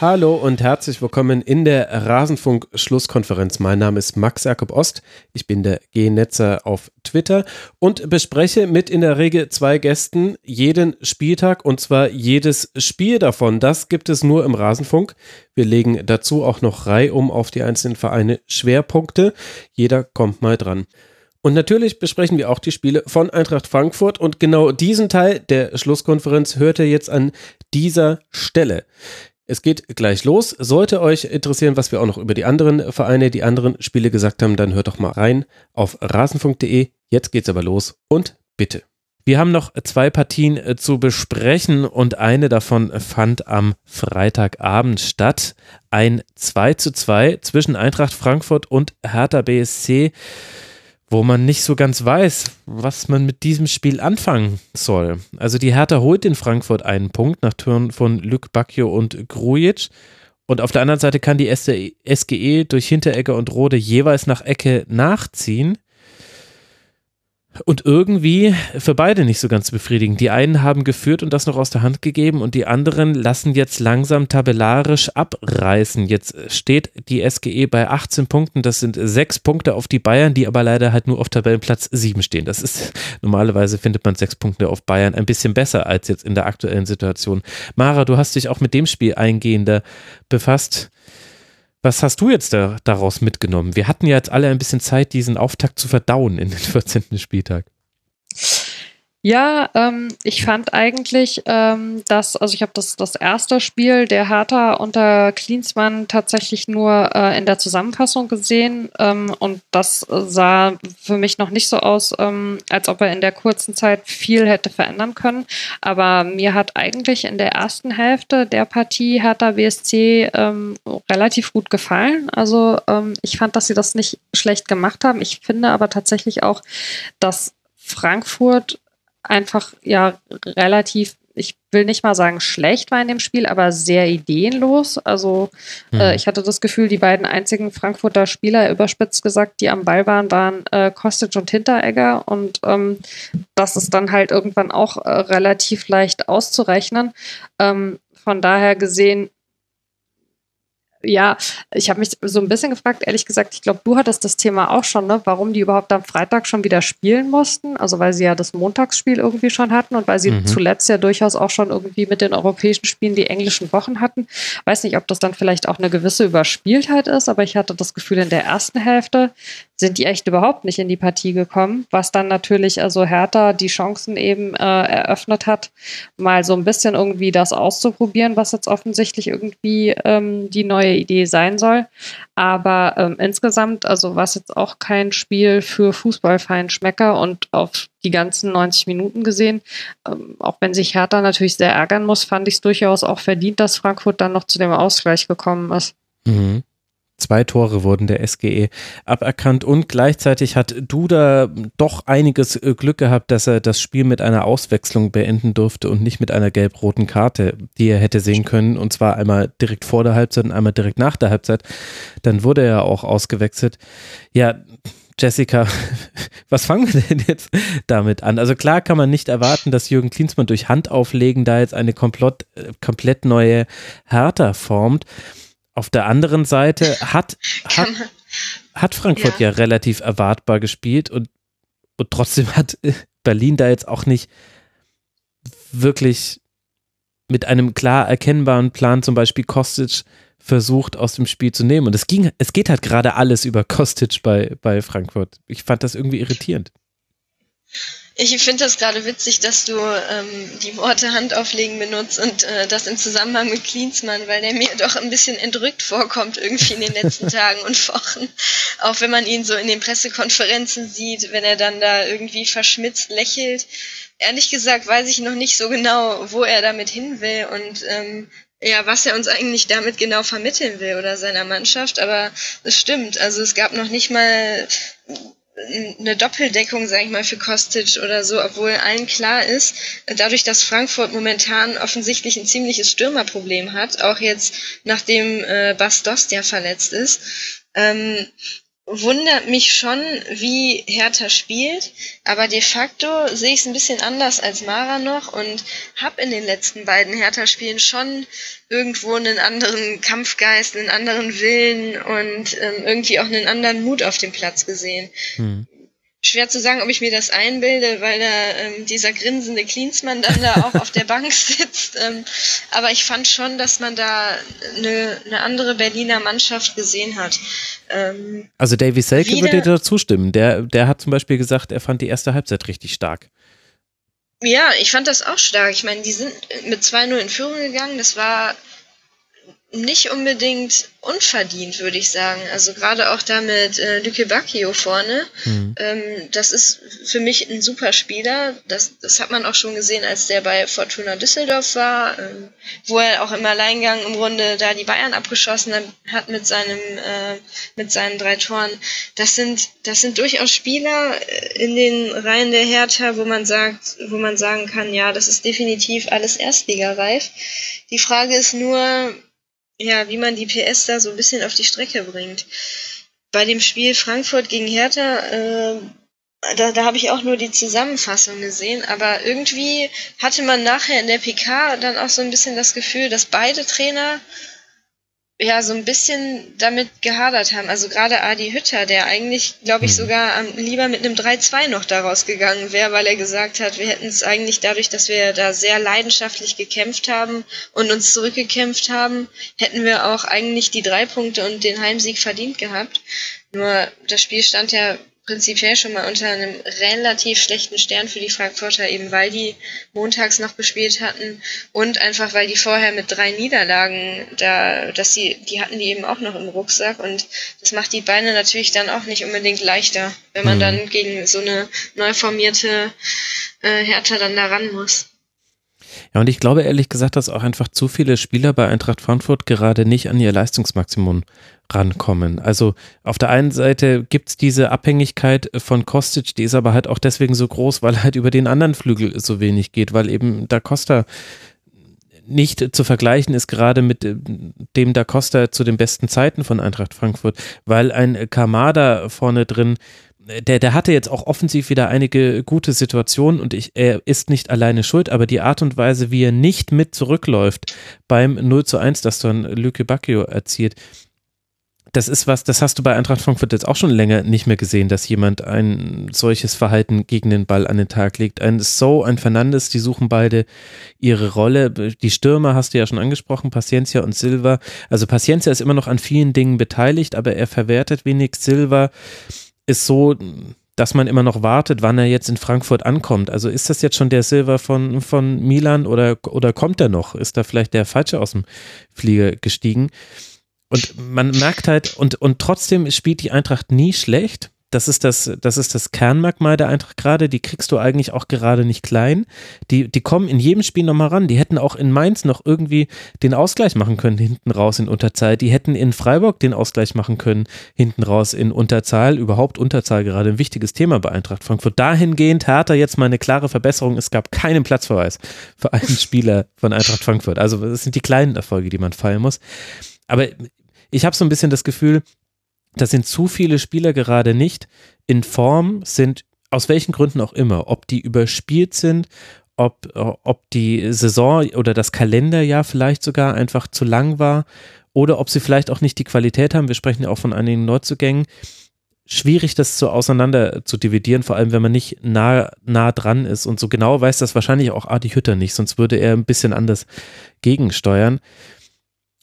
Hallo und herzlich willkommen in der Rasenfunk-Schlusskonferenz. Mein Name ist Max Jakob Ost. Ich bin der G-Netzer auf Twitter und bespreche mit in der Regel zwei Gästen jeden Spieltag und zwar jedes Spiel davon. Das gibt es nur im Rasenfunk. Wir legen dazu auch noch reihum auf die einzelnen Vereine Schwerpunkte. Jeder kommt mal dran. Und natürlich besprechen wir auch die Spiele von Eintracht Frankfurt und genau diesen Teil der Schlusskonferenz hört ihr jetzt an dieser Stelle. Es geht gleich los. Sollte euch interessieren, was wir auch noch über die anderen Vereine, die anderen Spiele gesagt haben, dann hört doch mal rein auf rasenfunk.de. Jetzt geht's aber los und bitte. Wir haben noch zwei Partien äh, zu besprechen und eine davon fand am Freitagabend statt. Ein 2 zu 2 zwischen Eintracht Frankfurt und Hertha BSC wo man nicht so ganz weiß, was man mit diesem Spiel anfangen soll. Also die Hertha holt in Frankfurt einen Punkt nach Türen von Luc Bacchio und Grujic. Und auf der anderen Seite kann die SGE durch Hinteregger und Rode jeweils nach Ecke nachziehen und irgendwie für beide nicht so ganz befriedigend. Die einen haben geführt und das noch aus der Hand gegeben und die anderen lassen jetzt langsam tabellarisch abreißen. Jetzt steht die SGE bei 18 Punkten. Das sind sechs Punkte auf die Bayern, die aber leider halt nur auf Tabellenplatz 7 stehen. Das ist normalerweise findet man sechs Punkte auf Bayern ein bisschen besser als jetzt in der aktuellen Situation. Mara, du hast dich auch mit dem Spiel eingehender befasst. Was hast du jetzt da, daraus mitgenommen? Wir hatten ja jetzt alle ein bisschen Zeit, diesen Auftakt zu verdauen in den 14. Spieltag. Ja, ähm, ich fand eigentlich, ähm, dass, also ich habe das, das erste Spiel der Hertha unter Klinsmann tatsächlich nur äh, in der Zusammenfassung gesehen ähm, und das sah für mich noch nicht so aus, ähm, als ob er in der kurzen Zeit viel hätte verändern können. Aber mir hat eigentlich in der ersten Hälfte der Partie Hertha BSC ähm, relativ gut gefallen. Also ähm, ich fand, dass sie das nicht schlecht gemacht haben. Ich finde aber tatsächlich auch, dass Frankfurt einfach ja relativ, ich will nicht mal sagen schlecht war in dem Spiel, aber sehr ideenlos. Also hm. äh, ich hatte das Gefühl, die beiden einzigen Frankfurter Spieler, überspitzt gesagt, die am Ball waren, waren äh, Kostic und Hinteregger und ähm, das ist dann halt irgendwann auch äh, relativ leicht auszurechnen. Ähm, von daher gesehen, ja, ich habe mich so ein bisschen gefragt, ehrlich gesagt, ich glaube, du hattest das Thema auch schon, ne, warum die überhaupt am Freitag schon wieder spielen mussten. Also weil sie ja das Montagsspiel irgendwie schon hatten und weil sie mhm. zuletzt ja durchaus auch schon irgendwie mit den europäischen Spielen die englischen Wochen hatten. Weiß nicht, ob das dann vielleicht auch eine gewisse Überspieltheit ist, aber ich hatte das Gefühl, in der ersten Hälfte sind die echt überhaupt nicht in die Partie gekommen, was dann natürlich also Hertha die Chancen eben äh, eröffnet hat, mal so ein bisschen irgendwie das auszuprobieren, was jetzt offensichtlich irgendwie ähm, die neue Idee sein soll. Aber ähm, insgesamt, also was jetzt auch kein Spiel für Fußballfeinschmecker und auf die ganzen 90 Minuten gesehen, ähm, auch wenn sich Hertha natürlich sehr ärgern muss, fand ich es durchaus auch verdient, dass Frankfurt dann noch zu dem Ausgleich gekommen ist. Mhm. Zwei Tore wurden der SGE aberkannt und gleichzeitig hat Duda doch einiges äh, Glück gehabt, dass er das Spiel mit einer Auswechslung beenden durfte und nicht mit einer gelb-roten Karte, die er hätte sehen können und zwar einmal direkt vor der Halbzeit und einmal direkt nach der Halbzeit. Dann wurde er auch ausgewechselt. Ja, Jessica, was fangen wir denn jetzt damit an? Also klar kann man nicht erwarten, dass Jürgen Klinsmann durch Handauflegen da jetzt eine komplett, äh, komplett neue Hertha formt. Auf der anderen Seite hat, hat, hat Frankfurt ja. ja relativ erwartbar gespielt und, und trotzdem hat Berlin da jetzt auch nicht wirklich mit einem klar erkennbaren Plan zum Beispiel Kostic versucht aus dem Spiel zu nehmen. Und es ging, es geht halt gerade alles über Kostic bei, bei Frankfurt. Ich fand das irgendwie irritierend. Ich finde das gerade witzig, dass du ähm, die Worte Hand auflegen benutzt und äh, das im Zusammenhang mit Klinsmann, weil der mir doch ein bisschen entrückt vorkommt irgendwie in den letzten Tagen und Wochen. Auch wenn man ihn so in den Pressekonferenzen sieht, wenn er dann da irgendwie verschmitzt lächelt. Ehrlich gesagt weiß ich noch nicht so genau, wo er damit hin will und ähm, ja, was er uns eigentlich damit genau vermitteln will oder seiner Mannschaft, aber es stimmt. Also es gab noch nicht mal eine Doppeldeckung, sage ich mal, für Kostic oder so, obwohl allen klar ist, dadurch, dass Frankfurt momentan offensichtlich ein ziemliches Stürmerproblem hat, auch jetzt nachdem äh, Bas Dost ja verletzt ist, ähm, wundert mich schon, wie Hertha spielt, aber de facto sehe ich es ein bisschen anders als Mara noch und habe in den letzten beiden Hertha-Spielen schon irgendwo einen anderen Kampfgeist, einen anderen Willen und ähm, irgendwie auch einen anderen Mut auf dem Platz gesehen. Hm schwer zu sagen, ob ich mir das einbilde, weil da ähm, dieser grinsende Klinsmann dann da auch auf der Bank sitzt. Ähm, aber ich fand schon, dass man da eine, eine andere Berliner Mannschaft gesehen hat. Ähm, also Davy Selke würde dir zustimmen. Der, der hat zum Beispiel gesagt, er fand die erste Halbzeit richtig stark. Ja, ich fand das auch stark. Ich meine, die sind mit 2-0 in Führung gegangen. Das war nicht unbedingt unverdient, würde ich sagen. Also gerade auch da mit äh, Luke Bacchio vorne. Mhm. Ähm, das ist für mich ein super Spieler. Das, das hat man auch schon gesehen, als der bei Fortuna Düsseldorf war, ähm, wo er auch im Alleingang im Runde da die Bayern abgeschossen hat mit seinem äh, mit seinen drei Toren. Das sind das sind durchaus Spieler äh, in den Reihen der Hertha, wo man sagt, wo man sagen kann, ja, das ist definitiv alles Erstligareif. Die Frage ist nur, ja, wie man die PS da so ein bisschen auf die Strecke bringt. Bei dem Spiel Frankfurt gegen Hertha, äh, da, da habe ich auch nur die Zusammenfassung gesehen, aber irgendwie hatte man nachher in der PK dann auch so ein bisschen das Gefühl, dass beide Trainer ja so ein bisschen damit gehadert haben. Also gerade Adi Hütter, der eigentlich, glaube ich, mhm. sogar am, lieber mit einem 3-2 noch daraus gegangen wäre, weil er gesagt hat, wir hätten es eigentlich dadurch, dass wir da sehr leidenschaftlich gekämpft haben und uns zurückgekämpft haben, hätten wir auch eigentlich die drei Punkte und den Heimsieg verdient gehabt. Nur das Spiel stand ja prinzipiell schon mal unter einem relativ schlechten Stern für die Frankfurter, eben weil die montags noch gespielt hatten und einfach weil die vorher mit drei Niederlagen da, dass sie, die hatten die eben auch noch im Rucksack und das macht die Beine natürlich dann auch nicht unbedingt leichter, wenn man mhm. dann gegen so eine neu formierte äh, Hertha dann da ran muss. Ja, und ich glaube ehrlich gesagt, dass auch einfach zu viele Spieler bei Eintracht Frankfurt gerade nicht an ihr Leistungsmaximum rankommen. Also auf der einen Seite gibt es diese Abhängigkeit von Kostic, die ist aber halt auch deswegen so groß, weil halt über den anderen Flügel so wenig geht, weil eben Da Costa nicht zu vergleichen ist gerade mit dem Da Costa zu den besten Zeiten von Eintracht Frankfurt, weil ein Kamada vorne drin der, der hatte jetzt auch offensiv wieder einige gute Situationen und ich, er ist nicht alleine schuld, aber die Art und Weise, wie er nicht mit zurückläuft beim 0 zu 1, das dann Lücke Bacchio erzielt, das ist was, das hast du bei Eintracht Frankfurt jetzt auch schon länger nicht mehr gesehen, dass jemand ein solches Verhalten gegen den Ball an den Tag legt. Ein So, ein Fernandes, die suchen beide ihre Rolle. Die Stürmer hast du ja schon angesprochen, Paciencia und Silva. Also Paciencia ist immer noch an vielen Dingen beteiligt, aber er verwertet wenig. Silva ist so, dass man immer noch wartet, wann er jetzt in Frankfurt ankommt. Also ist das jetzt schon der Silver von, von Milan oder, oder kommt er noch? Ist da vielleicht der Falsche aus dem Flieger gestiegen? Und man merkt halt, und, und trotzdem spielt die Eintracht nie schlecht das ist das, das ist das Kernmerkmal der Eintracht gerade. Die kriegst du eigentlich auch gerade nicht klein. Die, die kommen in jedem Spiel nochmal ran. Die hätten auch in Mainz noch irgendwie den Ausgleich machen können, hinten raus in Unterzahl. Die hätten in Freiburg den Ausgleich machen können, hinten raus in Unterzahl. Überhaupt Unterzahl gerade ein wichtiges Thema bei Eintracht Frankfurt. Dahingehend Hertha jetzt mal eine klare Verbesserung. Es gab keinen Platzverweis für einen Spieler von Eintracht Frankfurt. Also das sind die kleinen Erfolge, die man feiern muss. Aber ich habe so ein bisschen das Gefühl, da sind zu viele Spieler gerade nicht in Form, sind aus welchen Gründen auch immer, ob die überspielt sind, ob, ob die Saison oder das Kalenderjahr vielleicht sogar einfach zu lang war oder ob sie vielleicht auch nicht die Qualität haben. Wir sprechen ja auch von einigen Neuzugängen. Schwierig, das so auseinander zu dividieren, vor allem wenn man nicht nah, nah dran ist. Und so genau weiß das wahrscheinlich auch Adi Hütter nicht, sonst würde er ein bisschen anders gegensteuern.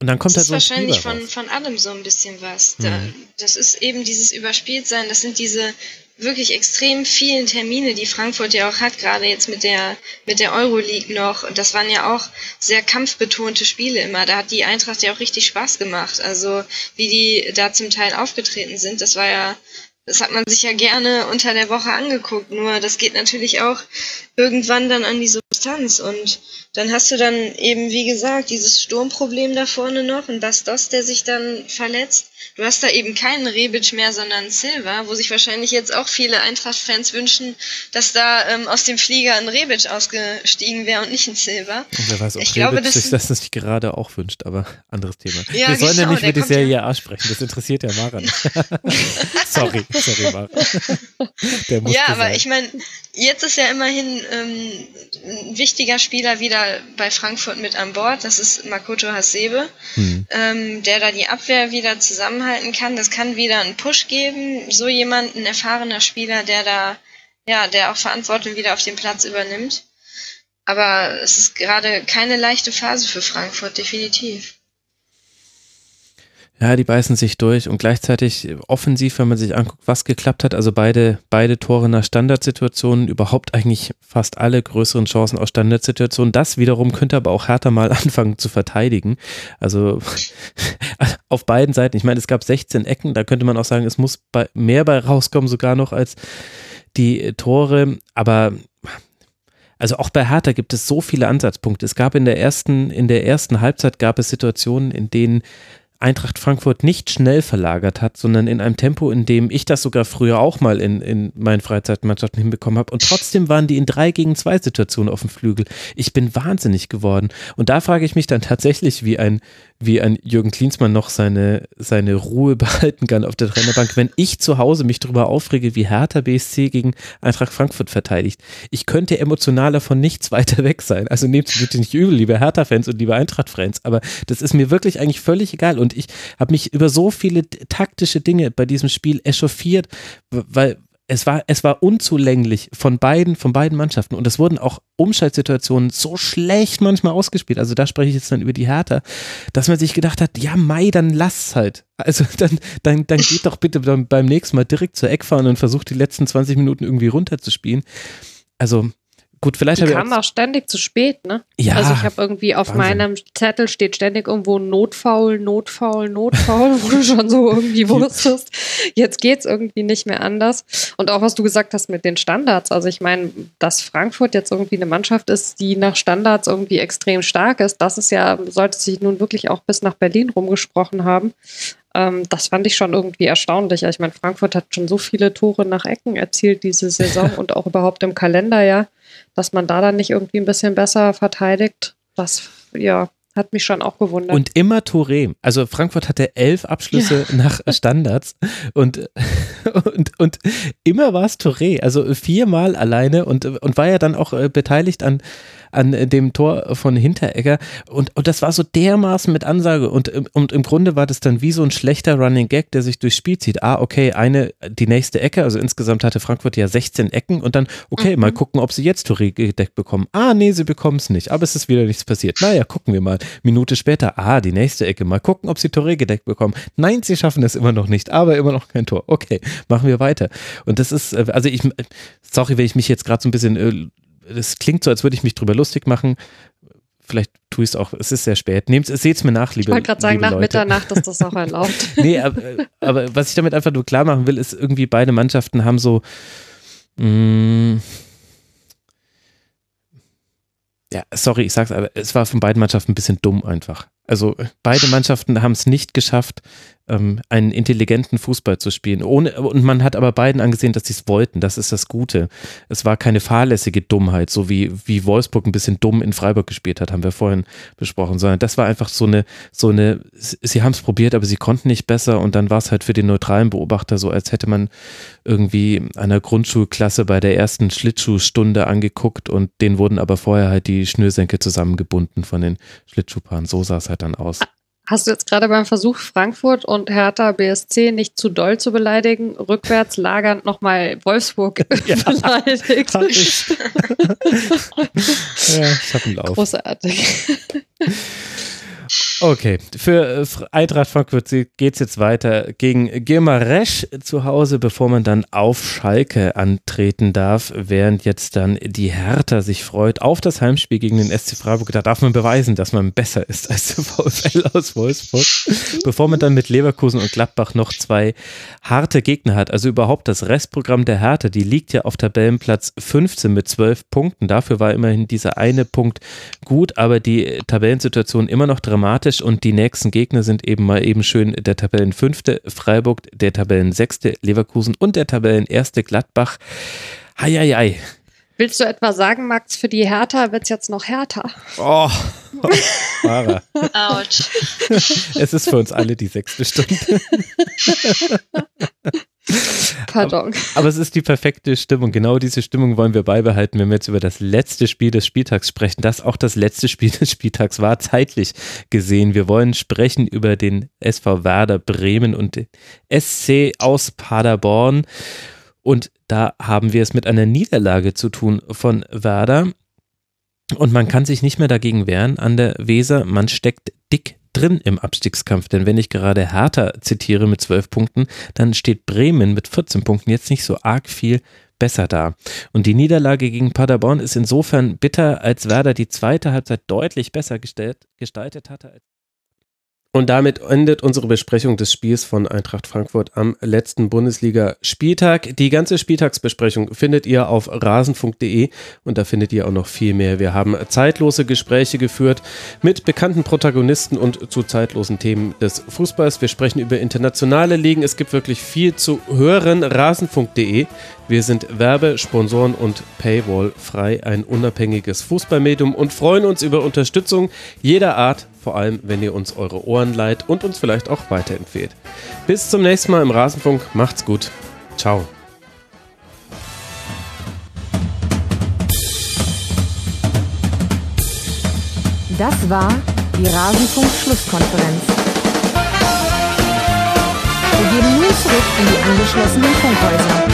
Und dann kommt das da so ist wahrscheinlich von, von allem so ein bisschen was. Da, mhm. Das ist eben dieses Überspieltsein, das sind diese wirklich extrem vielen Termine, die Frankfurt ja auch hat, gerade jetzt mit der, mit der Euroleague noch. Und das waren ja auch sehr kampfbetonte Spiele immer. Da hat die Eintracht ja auch richtig Spaß gemacht. Also, wie die da zum Teil aufgetreten sind, das war ja, das hat man sich ja gerne unter der Woche angeguckt. Nur, das geht natürlich auch irgendwann dann an die Substanz und dann hast du dann eben, wie gesagt, dieses Sturmproblem da vorne noch und Bastos, der sich dann verletzt. Du hast da eben keinen Rebic mehr, sondern Silva, wo sich wahrscheinlich jetzt auch viele Eintracht-Fans wünschen, dass da ähm, aus dem Flieger ein Rebic ausgestiegen wäre und nicht ein Silva. Und wer weiß, ob Ich Rebic glaube, das- sich das nicht gerade auch wünscht, aber anderes Thema. Ja, Wir sollen ja genau, nicht der über die Serie A sprechen, das interessiert ja Mara nicht. sorry, sorry, Mara. Ja, aber sein. ich meine, jetzt ist ja immerhin ähm, ein wichtiger Spieler wieder bei Frankfurt mit an Bord. Das ist Makoto Hasebe, Hm. ähm, der da die Abwehr wieder zusammenhalten kann. Das kann wieder einen Push geben. So jemand, ein erfahrener Spieler, der da, ja, der auch Verantwortung wieder auf dem Platz übernimmt. Aber es ist gerade keine leichte Phase für Frankfurt, definitiv. Ja, die beißen sich durch und gleichzeitig offensiv, wenn man sich anguckt, was geklappt hat, also beide, beide Tore nach Standardsituationen, überhaupt eigentlich fast alle größeren Chancen aus Standardsituationen. Das wiederum könnte aber auch Hertha mal anfangen zu verteidigen. Also auf beiden Seiten. Ich meine, es gab 16 Ecken, da könnte man auch sagen, es muss bei, mehr bei rauskommen sogar noch als die Tore, aber also auch bei Hertha gibt es so viele Ansatzpunkte. Es gab in der ersten, in der ersten Halbzeit gab es Situationen, in denen Eintracht Frankfurt nicht schnell verlagert hat, sondern in einem Tempo, in dem ich das sogar früher auch mal in, in meinen Freizeitmannschaften hinbekommen habe. Und trotzdem waren die in drei gegen zwei Situationen auf dem Flügel. Ich bin wahnsinnig geworden. Und da frage ich mich dann tatsächlich, wie ein, wie ein Jürgen Klinsmann noch seine, seine Ruhe behalten kann auf der Trainerbank, wenn ich zu Hause mich darüber aufrege, wie Hertha BSC gegen Eintracht Frankfurt verteidigt. Ich könnte emotionaler von nichts weiter weg sein. Also nehmt es bitte nicht übel, liebe Hertha-Fans und liebe Eintracht-Fans, aber das ist mir wirklich eigentlich völlig egal. Und ich habe mich über so viele taktische Dinge bei diesem Spiel echauffiert, weil es war, es war unzulänglich von beiden, von beiden Mannschaften und es wurden auch Umschaltsituationen so schlecht manchmal ausgespielt. Also da spreche ich jetzt dann über die Hertha, dass man sich gedacht hat, ja Mai, dann lass halt. Also dann, dann, dann geht doch bitte beim, nächsten Mal direkt zur Eckfahne und versucht die letzten 20 Minuten irgendwie runterzuspielen. Also gut, vielleicht Die kamen auch, auch ständig zu spät, ne? Ja, Also ich habe irgendwie auf Wahnsinn. meinem Zettel steht ständig irgendwo Notfaul, Notfaul, Notfaul, wo du schon so irgendwie wusstest, jetzt geht's irgendwie nicht mehr anders. Und auch was du gesagt hast mit den Standards. Also ich meine, dass Frankfurt jetzt irgendwie eine Mannschaft ist, die nach Standards irgendwie extrem stark ist, das ist ja, sollte sich nun wirklich auch bis nach Berlin rumgesprochen haben. Ähm, das fand ich schon irgendwie erstaunlich. Ich meine, Frankfurt hat schon so viele Tore nach Ecken erzielt diese Saison und auch überhaupt im Kalenderjahr, dass man da dann nicht irgendwie ein bisschen besser verteidigt. Das, ja, hat mich schon auch gewundert. Und immer Touré. Also Frankfurt hatte elf Abschlüsse nach Standards und, und, und immer war es Touré. Also viermal alleine und, und war ja dann auch äh, beteiligt an, an dem Tor von Hinteregger. Und, und das war so dermaßen mit Ansage. Und, und im Grunde war das dann wie so ein schlechter Running Gag, der sich durchs Spiel zieht. Ah, okay, eine, die nächste Ecke. Also insgesamt hatte Frankfurt ja 16 Ecken und dann, okay, mal gucken, ob sie jetzt Touré gedeckt bekommen. Ah, nee, sie bekommen es nicht. Aber es ist wieder nichts passiert. Naja, gucken wir mal. Minute später, ah, die nächste Ecke. Mal gucken, ob sie Touré gedeckt bekommen. Nein, sie schaffen es immer noch nicht, aber immer noch kein Tor. Okay, machen wir weiter. Und das ist, äh, also ich, sorry, wenn ich mich jetzt gerade so ein bisschen, äh, das klingt so, als würde ich mich drüber lustig machen. Vielleicht tue ich es auch, es ist sehr spät. Nehmt es, seht es mir nach, liebe ich wollte gerade sagen, nach Leute. Mitternacht ist das auch erlaubt. Nee, aber, aber was ich damit einfach nur klar machen will, ist irgendwie beide Mannschaften haben so, mh, ja, sorry, ich sag's, aber es war von beiden Mannschaften ein bisschen dumm einfach. Also beide Mannschaften haben es nicht geschafft, ähm, einen intelligenten Fußball zu spielen. Ohne, und man hat aber beiden angesehen, dass sie es wollten. Das ist das Gute. Es war keine fahrlässige Dummheit, so wie, wie Wolfsburg ein bisschen dumm in Freiburg gespielt hat, haben wir vorhin besprochen, sondern das war einfach so eine, so eine, sie haben es probiert, aber sie konnten nicht besser und dann war es halt für den neutralen Beobachter so, als hätte man irgendwie einer Grundschulklasse bei der ersten Schlittschuhstunde angeguckt und denen wurden aber vorher halt die Schnürsenkel zusammengebunden von den Schlittschuhpaaren. So sah es halt dann aus. Hast du jetzt gerade beim Versuch, Frankfurt und Hertha BSC nicht zu doll zu beleidigen, rückwärts lagernd nochmal Wolfsburg Ja. beleidigt? Hab ich. ja, ich hab einen Lauf. Großartig. Okay, für äh, Eintracht Frankfurt geht es jetzt weiter gegen Gimaresch zu Hause, bevor man dann auf Schalke antreten darf, während jetzt dann die Hertha sich freut auf das Heimspiel gegen den SC Freiburg. Da darf man beweisen, dass man besser ist als der VfL aus Wolfsburg, bevor man dann mit Leverkusen und Gladbach noch zwei harte Gegner hat. Also überhaupt das Restprogramm der Hertha, die liegt ja auf Tabellenplatz 15 mit 12 Punkten. Dafür war immerhin dieser eine Punkt gut, aber die Tabellensituation immer noch dramatisch und die nächsten Gegner sind eben mal eben schön der Tabellenfünfte Freiburg, der Tabellensechste Leverkusen und der Tabellenerste Gladbach. Heieiei. Willst du etwa sagen, Max, für die Hertha wird es jetzt noch härter? Oh, Mara. Autsch. Es ist für uns alle die sechste Stunde. Pardon. Aber, aber, es ist die perfekte Stimmung. Genau diese Stimmung wollen wir beibehalten, wenn wir jetzt über das letzte Spiel des Spieltags sprechen. Das auch das letzte Spiel des Spieltags war zeitlich gesehen. Wir wollen sprechen über den SV Werder Bremen und den SC aus Paderborn. Und da haben wir es mit einer Niederlage zu tun von Werder. Und man kann sich nicht mehr dagegen wehren an der Weser. Man steckt dick drin im Abstiegskampf. Denn wenn ich gerade Hertha zitiere mit zwölf Punkten, dann steht Bremen mit 14 Punkten jetzt nicht so arg viel besser da. Und die Niederlage gegen Paderborn ist insofern bitter, als Werder die zweite Halbzeit deutlich besser gestaltet hatte als und damit endet unsere Besprechung des Spiels von Eintracht Frankfurt am letzten Bundesliga-Spieltag. Die ganze Spieltagsbesprechung findet ihr auf rasenfunk.de und da findet ihr auch noch viel mehr. Wir haben zeitlose Gespräche geführt mit bekannten Protagonisten und zu zeitlosen Themen des Fußballs. Wir sprechen über internationale Ligen. Es gibt wirklich viel zu hören. Rasenfunk.de. Wir sind Werbe-, Sponsoren- und Paywall frei, ein unabhängiges Fußballmedium und freuen uns über Unterstützung jeder Art vor allem wenn ihr uns eure Ohren leiht und uns vielleicht auch weiterempfehlt. Bis zum nächsten Mal im Rasenfunk, macht's gut. Ciao. Das war die Rasenfunk-Schlusskonferenz. Wir gehen nun zurück in die angeschlossenen Funkhäuser.